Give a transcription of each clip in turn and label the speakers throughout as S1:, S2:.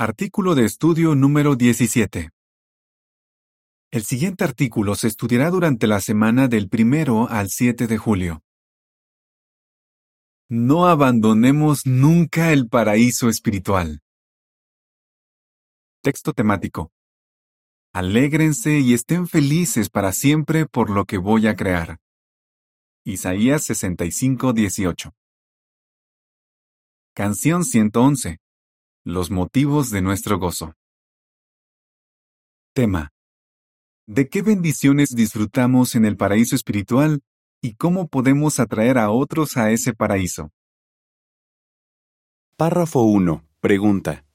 S1: Artículo de estudio número 17. El siguiente artículo se estudiará durante la semana del primero al 7 de julio. No abandonemos nunca el paraíso espiritual. Texto temático. Alégrense y estén felices para siempre por lo que voy a crear. Isaías 65, 18. Canción 111. Los motivos de nuestro gozo. Tema. ¿De qué bendiciones disfrutamos en el paraíso espiritual y cómo podemos atraer a otros a ese paraíso?
S2: Párrafo 1. Pregunta.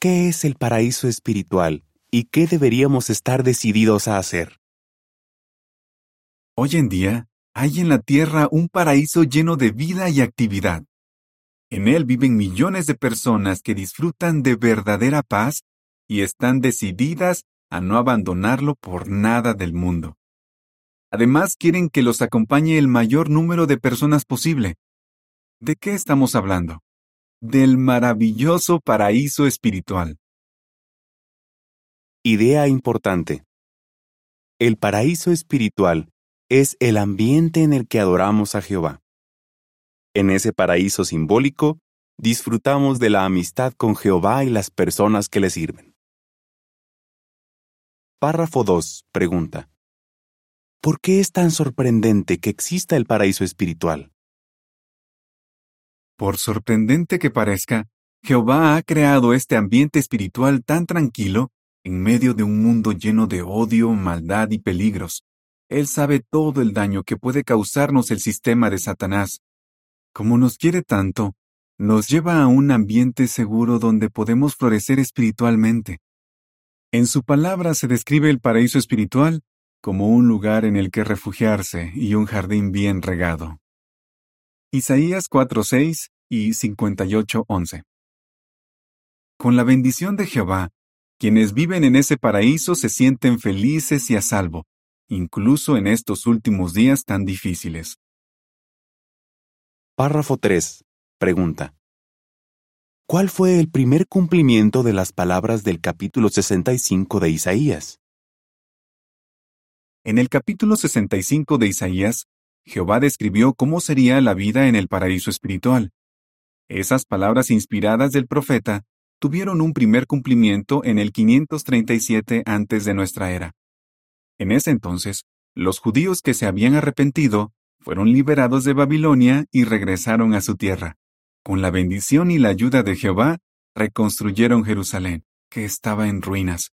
S2: ¿Qué es el paraíso espiritual y qué deberíamos estar decididos a hacer?
S1: Hoy en día, hay en la tierra un paraíso lleno de vida y actividad. En él viven millones de personas que disfrutan de verdadera paz y están decididas a no abandonarlo por nada del mundo. Además, quieren que los acompañe el mayor número de personas posible. ¿De qué estamos hablando? Del maravilloso paraíso espiritual.
S2: Idea importante. El paraíso espiritual es el ambiente en el que adoramos a Jehová. En ese paraíso simbólico, disfrutamos de la amistad con Jehová y las personas que le sirven. Párrafo 2. Pregunta. ¿Por qué es tan sorprendente que exista el paraíso espiritual?
S1: Por sorprendente que parezca, Jehová ha creado este ambiente espiritual tan tranquilo en medio de un mundo lleno de odio, maldad y peligros. Él sabe todo el daño que puede causarnos el sistema de Satanás, como nos quiere tanto, nos lleva a un ambiente seguro donde podemos florecer espiritualmente. En su palabra se describe el paraíso espiritual como un lugar en el que refugiarse y un jardín bien regado. Isaías 4:6 y 58:11. Con la bendición de Jehová, quienes viven en ese paraíso se sienten felices y a salvo, incluso en estos últimos días tan difíciles.
S2: Párrafo 3. Pregunta. ¿Cuál fue el primer cumplimiento de las palabras del capítulo 65 de Isaías?
S1: En el capítulo 65 de Isaías, Jehová describió cómo sería la vida en el paraíso espiritual. Esas palabras inspiradas del profeta tuvieron un primer cumplimiento en el 537 antes de nuestra era. En ese entonces, los judíos que se habían arrepentido fueron liberados de Babilonia y regresaron a su tierra. Con la bendición y la ayuda de Jehová, reconstruyeron Jerusalén, que estaba en ruinas,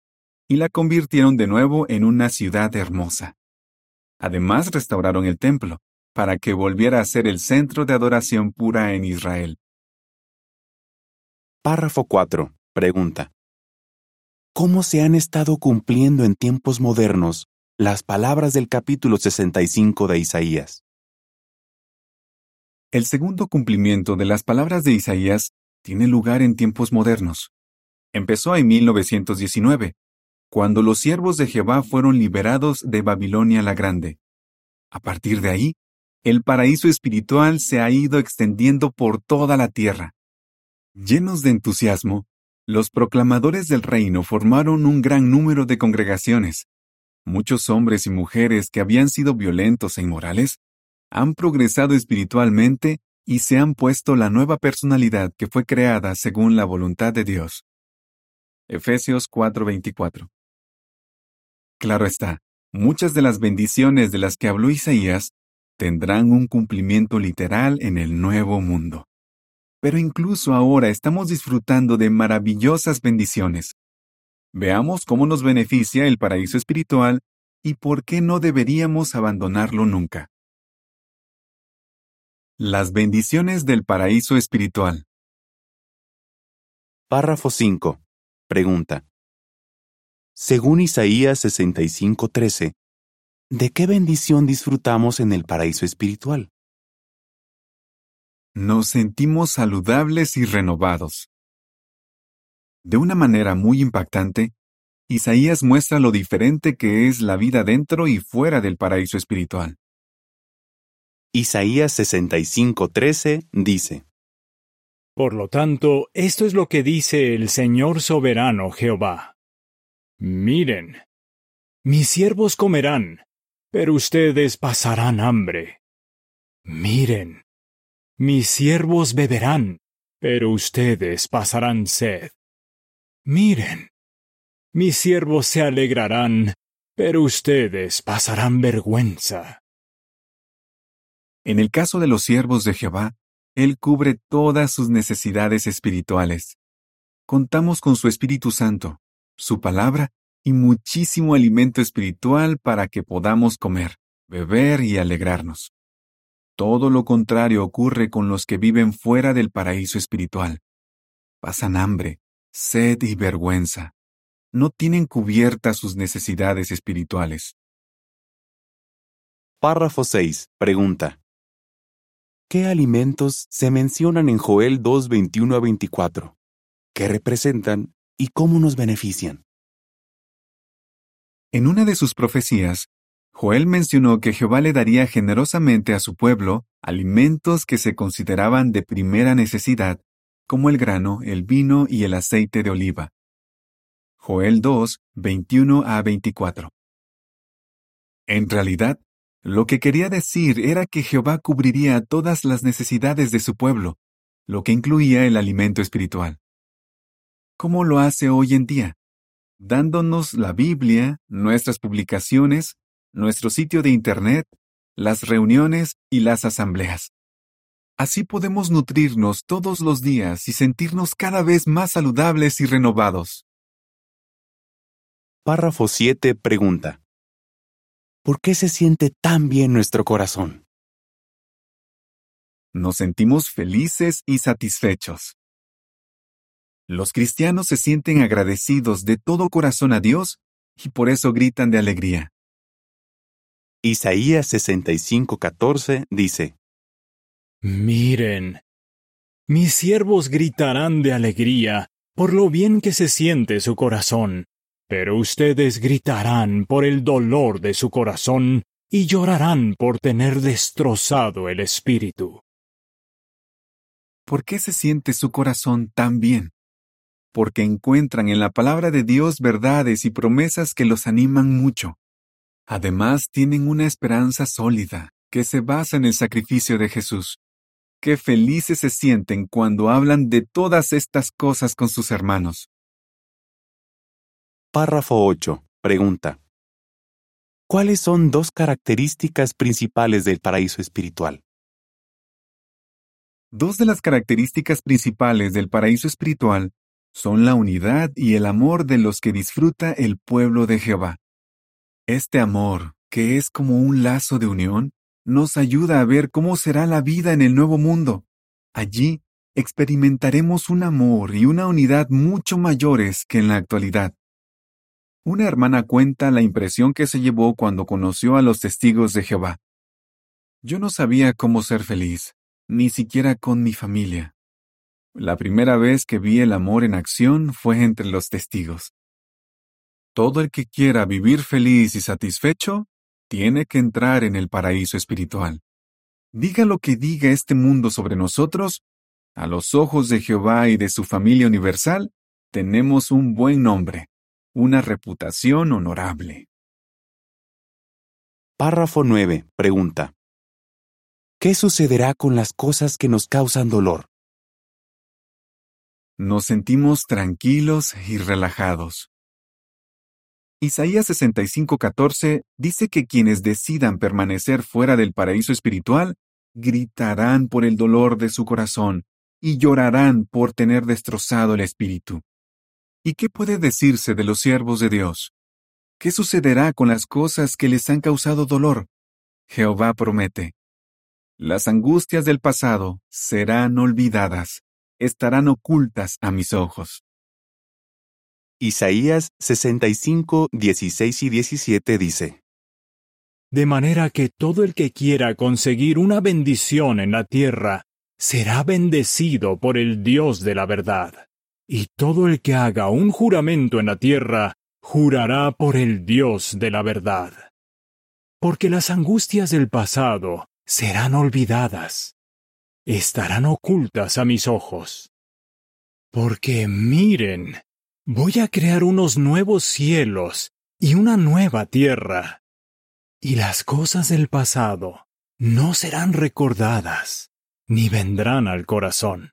S1: y la convirtieron de nuevo en una ciudad hermosa. Además restauraron el templo, para que volviera a ser el centro de adoración pura en Israel.
S2: Párrafo 4. Pregunta. ¿Cómo se han estado cumpliendo en tiempos modernos las palabras del capítulo 65 de Isaías?
S1: El segundo cumplimiento de las palabras de Isaías tiene lugar en tiempos modernos. Empezó en 1919, cuando los siervos de Jehová fueron liberados de Babilonia la Grande. A partir de ahí, el paraíso espiritual se ha ido extendiendo por toda la tierra. Llenos de entusiasmo, los proclamadores del reino formaron un gran número de congregaciones. Muchos hombres y mujeres que habían sido violentos e inmorales han progresado espiritualmente y se han puesto la nueva personalidad que fue creada según la voluntad de Dios. Efesios 4:24 Claro está, muchas de las bendiciones de las que habló Isaías tendrán un cumplimiento literal en el nuevo mundo. Pero incluso ahora estamos disfrutando de maravillosas bendiciones. Veamos cómo nos beneficia el paraíso espiritual y por qué no deberíamos abandonarlo nunca. Las bendiciones del paraíso espiritual.
S2: Párrafo 5. Pregunta. Según Isaías 65:13, ¿de qué bendición disfrutamos en el paraíso espiritual?
S1: Nos sentimos saludables y renovados. De una manera muy impactante, Isaías muestra lo diferente que es la vida dentro y fuera del paraíso espiritual.
S2: Isaías 65:13 dice,
S3: Por lo tanto, esto es lo que dice el Señor soberano Jehová. Miren, mis siervos comerán, pero ustedes pasarán hambre. Miren, mis siervos beberán, pero ustedes pasarán sed. Miren, mis siervos se alegrarán, pero ustedes pasarán vergüenza.
S1: En el caso de los siervos de Jehová, Él cubre todas sus necesidades espirituales. Contamos con su Espíritu Santo, su palabra y muchísimo alimento espiritual para que podamos comer, beber y alegrarnos. Todo lo contrario ocurre con los que viven fuera del paraíso espiritual. Pasan hambre, sed y vergüenza. No tienen cubiertas sus necesidades espirituales.
S2: Párrafo 6. Pregunta. ¿Qué alimentos se mencionan en Joel 2, 21 a 24? ¿Qué representan y cómo nos benefician?
S1: En una de sus profecías, Joel mencionó que Jehová le daría generosamente a su pueblo alimentos que se consideraban de primera necesidad, como el grano, el vino y el aceite de oliva. Joel 2, 21 a 24. En realidad, lo que quería decir era que Jehová cubriría todas las necesidades de su pueblo, lo que incluía el alimento espiritual. ¿Cómo lo hace hoy en día? dándonos la Biblia, nuestras publicaciones, nuestro sitio de Internet, las reuniones y las asambleas. Así podemos nutrirnos todos los días y sentirnos cada vez más saludables y renovados.
S2: Párrafo 7 pregunta. ¿Por qué se siente tan bien nuestro corazón?
S1: Nos sentimos felices y satisfechos. Los cristianos se sienten agradecidos de todo corazón a Dios y por eso gritan de alegría.
S2: Isaías 65:14 dice,
S3: Miren, mis siervos gritarán de alegría por lo bien que se siente su corazón, pero ustedes gritarán por el dolor de su corazón y llorarán por tener destrozado el espíritu.
S1: ¿Por qué se siente su corazón tan bien? porque encuentran en la palabra de Dios verdades y promesas que los animan mucho. Además, tienen una esperanza sólida, que se basa en el sacrificio de Jesús. Qué felices se sienten cuando hablan de todas estas cosas con sus hermanos.
S2: Párrafo 8. Pregunta. ¿Cuáles son dos características principales del paraíso espiritual?
S1: Dos de las características principales del paraíso espiritual son la unidad y el amor de los que disfruta el pueblo de Jehová. Este amor, que es como un lazo de unión, nos ayuda a ver cómo será la vida en el nuevo mundo. Allí experimentaremos un amor y una unidad mucho mayores que en la actualidad. Una hermana cuenta la impresión que se llevó cuando conoció a los testigos de Jehová. Yo no sabía cómo ser feliz, ni siquiera con mi familia. La primera vez que vi el amor en acción fue entre los testigos. Todo el que quiera vivir feliz y satisfecho tiene que entrar en el paraíso espiritual. Diga lo que diga este mundo sobre nosotros, a los ojos de Jehová y de su familia universal, tenemos un buen nombre, una reputación honorable.
S2: Párrafo 9. Pregunta. ¿Qué sucederá con las cosas que nos causan dolor?
S1: nos sentimos tranquilos y relajados. Isaías 65:14 dice que quienes decidan permanecer fuera del paraíso espiritual gritarán por el dolor de su corazón y llorarán por tener destrozado el espíritu. ¿Y qué puede decirse de los siervos de Dios? ¿Qué sucederá con las cosas que les han causado dolor? Jehová promete. Las angustias del pasado serán olvidadas estarán ocultas a mis ojos.
S2: Isaías 65, 16 y 17 dice,
S3: De manera que todo el que quiera conseguir una bendición en la tierra, será bendecido por el Dios de la verdad. Y todo el que haga un juramento en la tierra, jurará por el Dios de la verdad. Porque las angustias del pasado serán olvidadas estarán ocultas a mis ojos. Porque miren, voy a crear unos nuevos cielos y una nueva tierra. Y las cosas del pasado no serán recordadas, ni vendrán al corazón.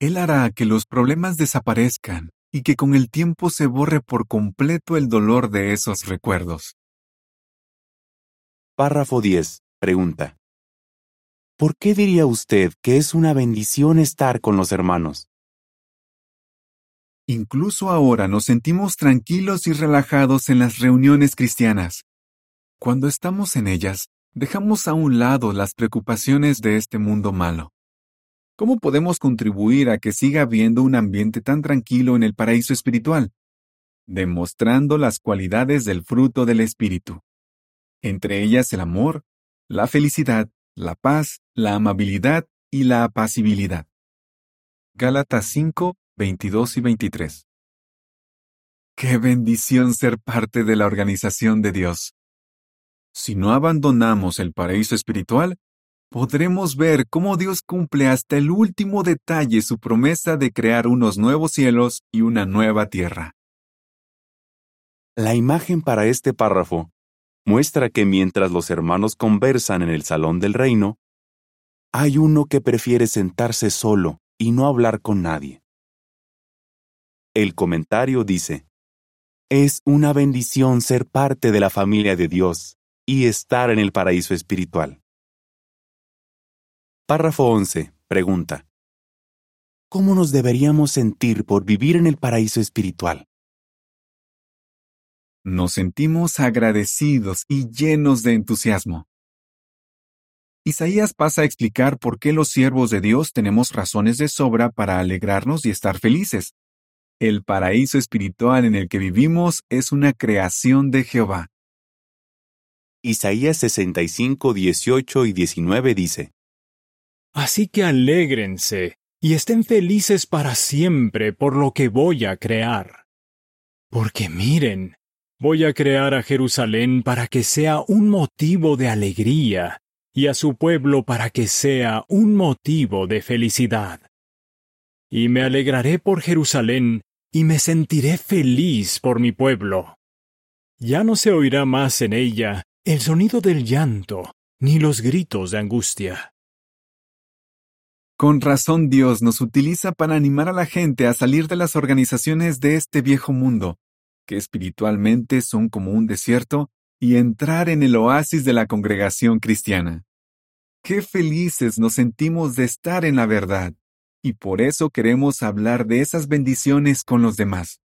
S1: Él hará que los problemas desaparezcan y que con el tiempo se borre por completo el dolor de esos recuerdos.
S2: Párrafo 10. Pregunta. ¿Por qué diría usted que es una bendición estar con los hermanos?
S1: Incluso ahora nos sentimos tranquilos y relajados en las reuniones cristianas. Cuando estamos en ellas, dejamos a un lado las preocupaciones de este mundo malo. ¿Cómo podemos contribuir a que siga habiendo un ambiente tan tranquilo en el paraíso espiritual? Demostrando las cualidades del fruto del Espíritu. Entre ellas el amor, la felicidad, la paz, la amabilidad y la apacibilidad. Gálatas 5, 22 y 23. Qué bendición ser parte de la organización de Dios. Si no abandonamos el paraíso espiritual, podremos ver cómo Dios cumple hasta el último detalle su promesa de crear unos nuevos cielos y una nueva tierra.
S2: La imagen para este párrafo muestra que mientras los hermanos conversan en el salón del reino, hay uno que prefiere sentarse solo y no hablar con nadie. El comentario dice, es una bendición ser parte de la familia de Dios y estar en el paraíso espiritual. Párrafo 11. Pregunta. ¿Cómo nos deberíamos sentir por vivir en el paraíso espiritual?
S1: Nos sentimos agradecidos y llenos de entusiasmo. Isaías pasa a explicar por qué los siervos de Dios tenemos razones de sobra para alegrarnos y estar felices. El paraíso espiritual en el que vivimos es una creación de Jehová.
S2: Isaías 65, 18 y 19 dice,
S3: Así que alégrense y estén felices para siempre por lo que voy a crear. Porque miren, voy a crear a Jerusalén para que sea un motivo de alegría y a su pueblo para que sea un motivo de felicidad. Y me alegraré por Jerusalén y me sentiré feliz por mi pueblo. Ya no se oirá más en ella el sonido del llanto, ni los gritos de angustia.
S1: Con razón Dios nos utiliza para animar a la gente a salir de las organizaciones de este viejo mundo, que espiritualmente son como un desierto, y entrar en el oasis de la congregación cristiana. Qué felices nos sentimos de estar en la verdad, y por eso queremos hablar de esas bendiciones con los demás.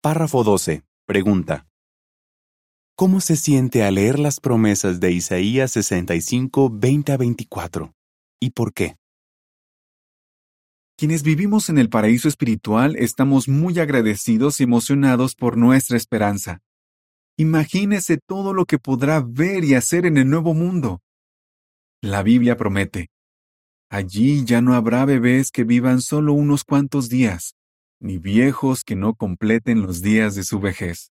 S2: Párrafo 12. Pregunta. ¿Cómo se siente al leer las promesas de Isaías 65, 20 a 24? ¿Y por qué?
S1: Quienes vivimos en el paraíso espiritual estamos muy agradecidos y emocionados por nuestra esperanza. Imagínese todo lo que podrá ver y hacer en el nuevo mundo. La Biblia promete, allí ya no habrá bebés que vivan solo unos cuantos días, ni viejos que no completen los días de su vejez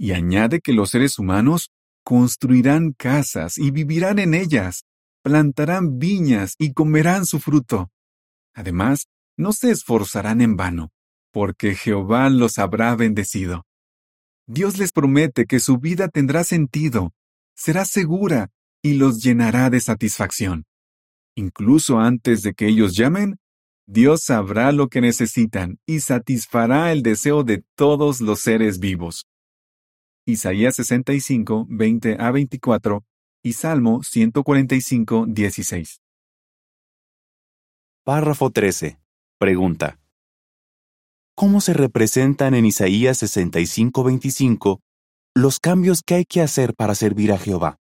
S1: y añade que los seres humanos construirán casas y vivirán en ellas, plantarán viñas y comerán su fruto. Además, no se esforzarán en vano, porque Jehová los habrá bendecido. Dios les promete que su vida tendrá sentido, será segura y los llenará de satisfacción. Incluso antes de que ellos llamen, Dios sabrá lo que necesitan y satisfará el deseo de todos los seres vivos. Isaías 65, 20 a 24 y Salmo 145, 16.
S2: Párrafo 13. Pregunta. ¿Cómo se representan en Isaías 65, 25 los cambios que hay que hacer para servir a Jehová?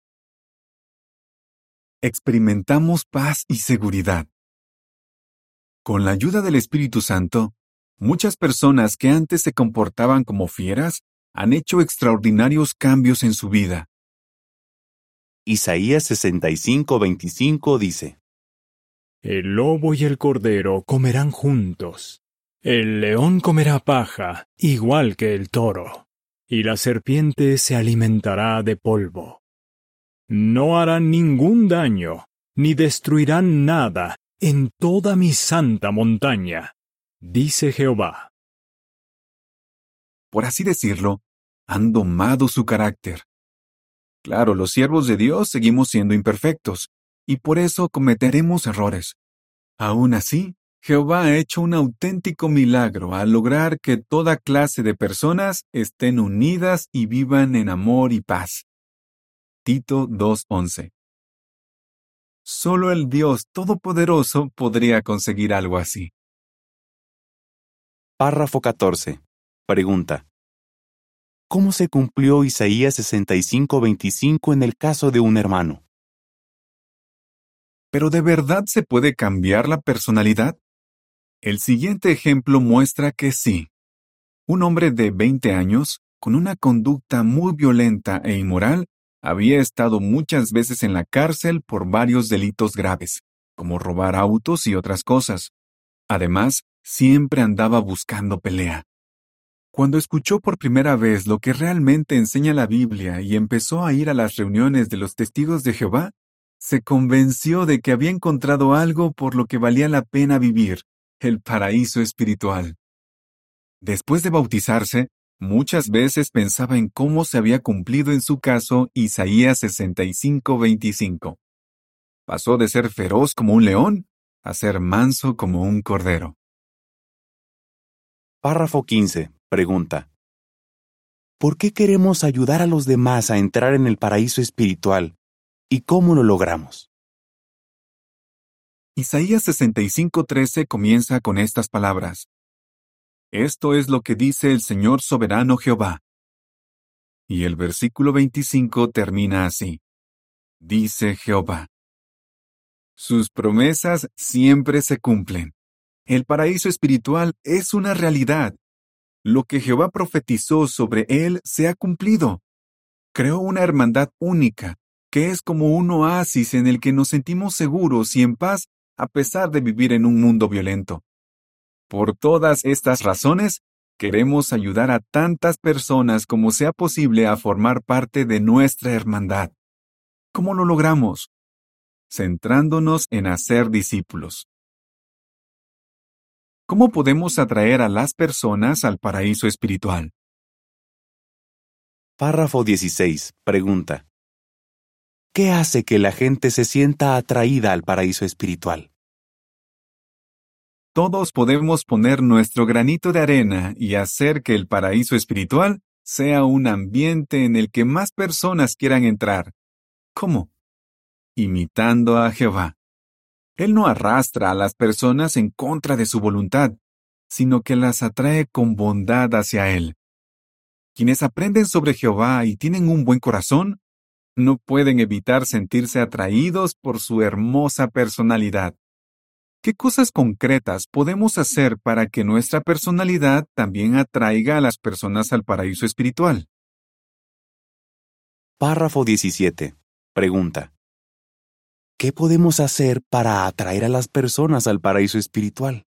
S1: Experimentamos paz y seguridad. Con la ayuda del Espíritu Santo, muchas personas que antes se comportaban como fieras han hecho extraordinarios cambios en su vida.
S2: Isaías 65:25 dice,
S3: El lobo y el cordero comerán juntos. El león comerá paja, igual que el toro, y la serpiente se alimentará de polvo. No harán ningún daño, ni destruirán nada en toda mi santa montaña, dice Jehová.
S1: Por así decirlo, han domado su carácter. Claro, los siervos de Dios seguimos siendo imperfectos, y por eso cometeremos errores. Aún así, Jehová ha hecho un auténtico milagro al lograr que toda clase de personas estén unidas y vivan en amor y paz. Tito 2.11 Solo el Dios Todopoderoso podría conseguir algo así.
S2: Párrafo 14. Pregunta. ¿Cómo se cumplió Isaías 65:25 en el caso de un hermano?
S1: ¿Pero de verdad se puede cambiar la personalidad? El siguiente ejemplo muestra que sí. Un hombre de 20 años, con una conducta muy violenta e inmoral, había estado muchas veces en la cárcel por varios delitos graves, como robar autos y otras cosas. Además, siempre andaba buscando pelea. Cuando escuchó por primera vez lo que realmente enseña la Biblia y empezó a ir a las reuniones de los testigos de Jehová, se convenció de que había encontrado algo por lo que valía la pena vivir, el paraíso espiritual. Después de bautizarse, muchas veces pensaba en cómo se había cumplido en su caso Isaías 65:25. Pasó de ser feroz como un león a ser manso como un cordero.
S2: Párrafo 15. Pregunta. ¿Por qué queremos ayudar a los demás a entrar en el paraíso espiritual? ¿Y cómo lo logramos?
S1: Isaías 65:13 comienza con estas palabras. Esto es lo que dice el Señor soberano Jehová. Y el versículo 25 termina así. Dice Jehová. Sus promesas siempre se cumplen. El paraíso espiritual es una realidad. Lo que Jehová profetizó sobre él se ha cumplido. Creó una hermandad única, que es como un oasis en el que nos sentimos seguros y en paz a pesar de vivir en un mundo violento. Por todas estas razones, queremos ayudar a tantas personas como sea posible a formar parte de nuestra hermandad. ¿Cómo lo logramos? Centrándonos en hacer discípulos. ¿Cómo podemos atraer a las personas al paraíso espiritual?
S2: Párrafo 16. Pregunta. ¿Qué hace que la gente se sienta atraída al paraíso espiritual?
S1: Todos podemos poner nuestro granito de arena y hacer que el paraíso espiritual sea un ambiente en el que más personas quieran entrar. ¿Cómo? Imitando a Jehová. Él no arrastra a las personas en contra de su voluntad, sino que las atrae con bondad hacia Él. Quienes aprenden sobre Jehová y tienen un buen corazón, no pueden evitar sentirse atraídos por su hermosa personalidad. ¿Qué cosas concretas podemos hacer para que nuestra personalidad también atraiga a las personas al paraíso espiritual?
S2: Párrafo 17. Pregunta. ¿Qué podemos hacer para atraer a las personas al paraíso espiritual?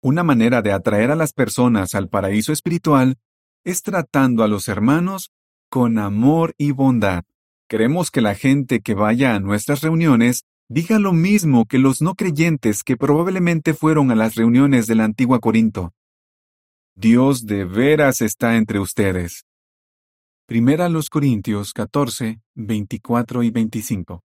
S1: Una manera de atraer a las personas al paraíso espiritual es tratando a los hermanos con amor y bondad. Queremos que la gente que vaya a nuestras reuniones diga lo mismo que los no creyentes que probablemente fueron a las reuniones de la antigua Corinto. Dios de veras está entre ustedes. Primera los Corintios 14, 24 y 25.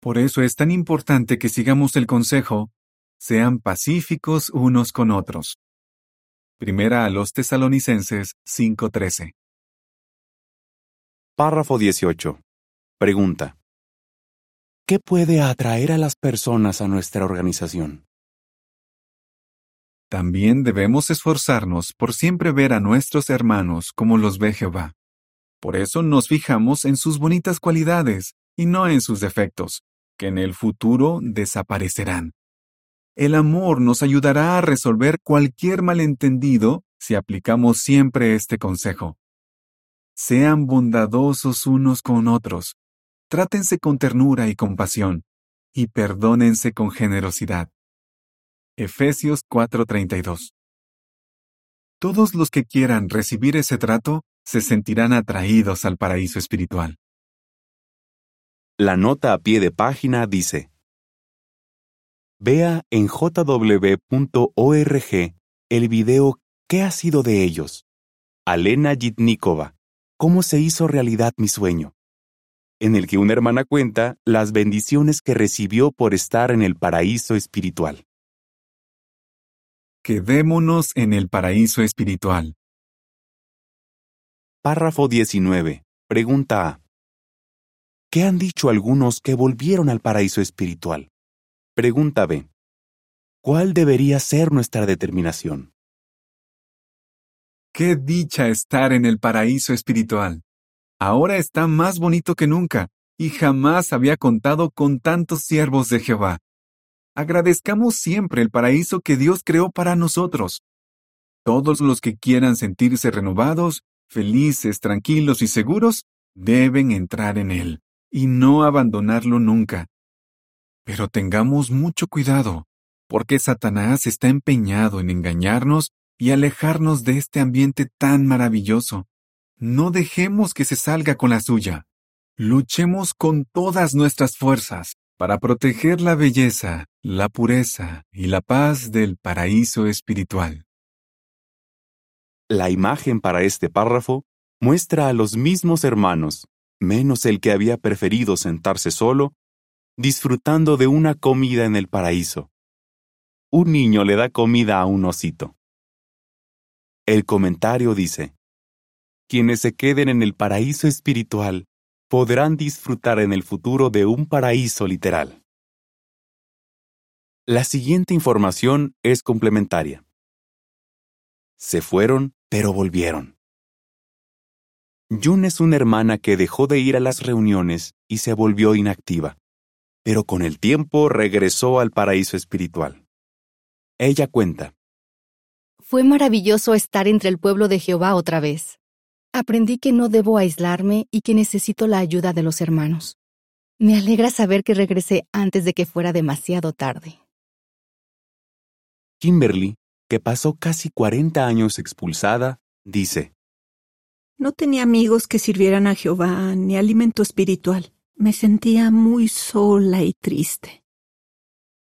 S1: Por eso es tan importante que sigamos el consejo, sean pacíficos unos con otros. Primera a los tesalonicenses 5:13.
S2: Párrafo 18. Pregunta. ¿Qué puede atraer a las personas a nuestra organización?
S1: También debemos esforzarnos por siempre ver a nuestros hermanos como los ve Jehová. Por eso nos fijamos en sus bonitas cualidades y no en sus defectos, que en el futuro desaparecerán. El amor nos ayudará a resolver cualquier malentendido si aplicamos siempre este consejo. Sean bondadosos unos con otros, trátense con ternura y compasión, y perdónense con generosidad. Efesios 4:32 Todos los que quieran recibir ese trato se sentirán atraídos al paraíso espiritual.
S2: La nota a pie de página dice, Vea en jw.org el video ¿Qué ha sido de ellos? Alena Yitnikova, ¿Cómo se hizo realidad mi sueño? en el que una hermana cuenta las bendiciones que recibió por estar en el paraíso espiritual.
S1: Quedémonos en el paraíso espiritual.
S2: Párrafo 19. Pregunta A. ¿Qué han dicho algunos que volvieron al paraíso espiritual? Pregunta B. ¿Cuál debería ser nuestra determinación?
S1: Qué dicha estar en el paraíso espiritual. Ahora está más bonito que nunca, y jamás había contado con tantos siervos de Jehová. Agradezcamos siempre el paraíso que Dios creó para nosotros. Todos los que quieran sentirse renovados, felices, tranquilos y seguros, deben entrar en él, y no abandonarlo nunca. Pero tengamos mucho cuidado, porque Satanás está empeñado en engañarnos y alejarnos de este ambiente tan maravilloso. No dejemos que se salga con la suya. Luchemos con todas nuestras fuerzas para proteger la belleza, la pureza y la paz del paraíso espiritual.
S2: La imagen para este párrafo muestra a los mismos hermanos, menos el que había preferido sentarse solo, disfrutando de una comida en el paraíso. Un niño le da comida a un osito. El comentario dice, quienes se queden en el paraíso espiritual podrán disfrutar en el futuro de un paraíso literal. La siguiente información es complementaria. Se fueron, pero volvieron. Jun es una hermana que dejó de ir a las reuniones y se volvió inactiva, pero con el tiempo regresó al paraíso espiritual. Ella cuenta.
S4: Fue maravilloso estar entre el pueblo de Jehová otra vez. Aprendí que no debo aislarme y que necesito la ayuda de los hermanos. Me alegra saber que regresé antes de que fuera demasiado tarde.
S2: Kimberly, que pasó casi 40 años expulsada, dice,
S5: No tenía amigos que sirvieran a Jehová ni alimento espiritual. Me sentía muy sola y triste.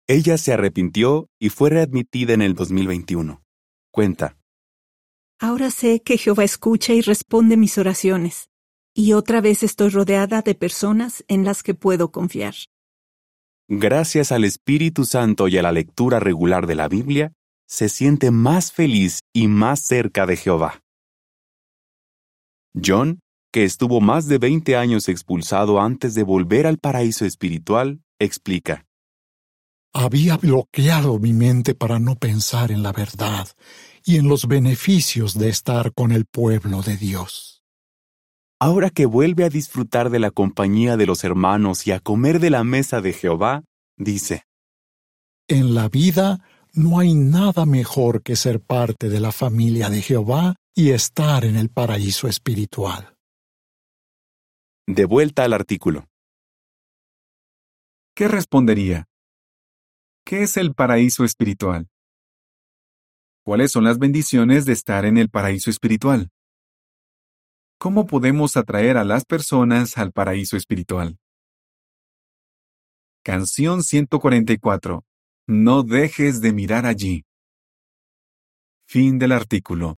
S2: Ella se arrepintió y fue readmitida en el 2021. Cuenta.
S5: Ahora sé que Jehová escucha y responde mis oraciones, y otra vez estoy rodeada de personas en las que puedo confiar.
S2: Gracias al Espíritu Santo y a la lectura regular de la Biblia, se siente más feliz y más cerca de Jehová. John, que estuvo más de 20 años expulsado antes de volver al paraíso espiritual, explica.
S6: Había bloqueado mi mente para no pensar en la verdad y en los beneficios de estar con el pueblo de Dios.
S2: Ahora que vuelve a disfrutar de la compañía de los hermanos y a comer de la mesa de Jehová, dice,
S6: En la vida no hay nada mejor que ser parte de la familia de Jehová y estar en el paraíso espiritual.
S2: De vuelta al artículo.
S1: ¿Qué respondería? ¿Qué es el paraíso espiritual? ¿Cuáles son las bendiciones de estar en el paraíso espiritual? ¿Cómo podemos atraer a las personas al paraíso espiritual? Canción 144. No dejes de mirar allí. Fin del artículo.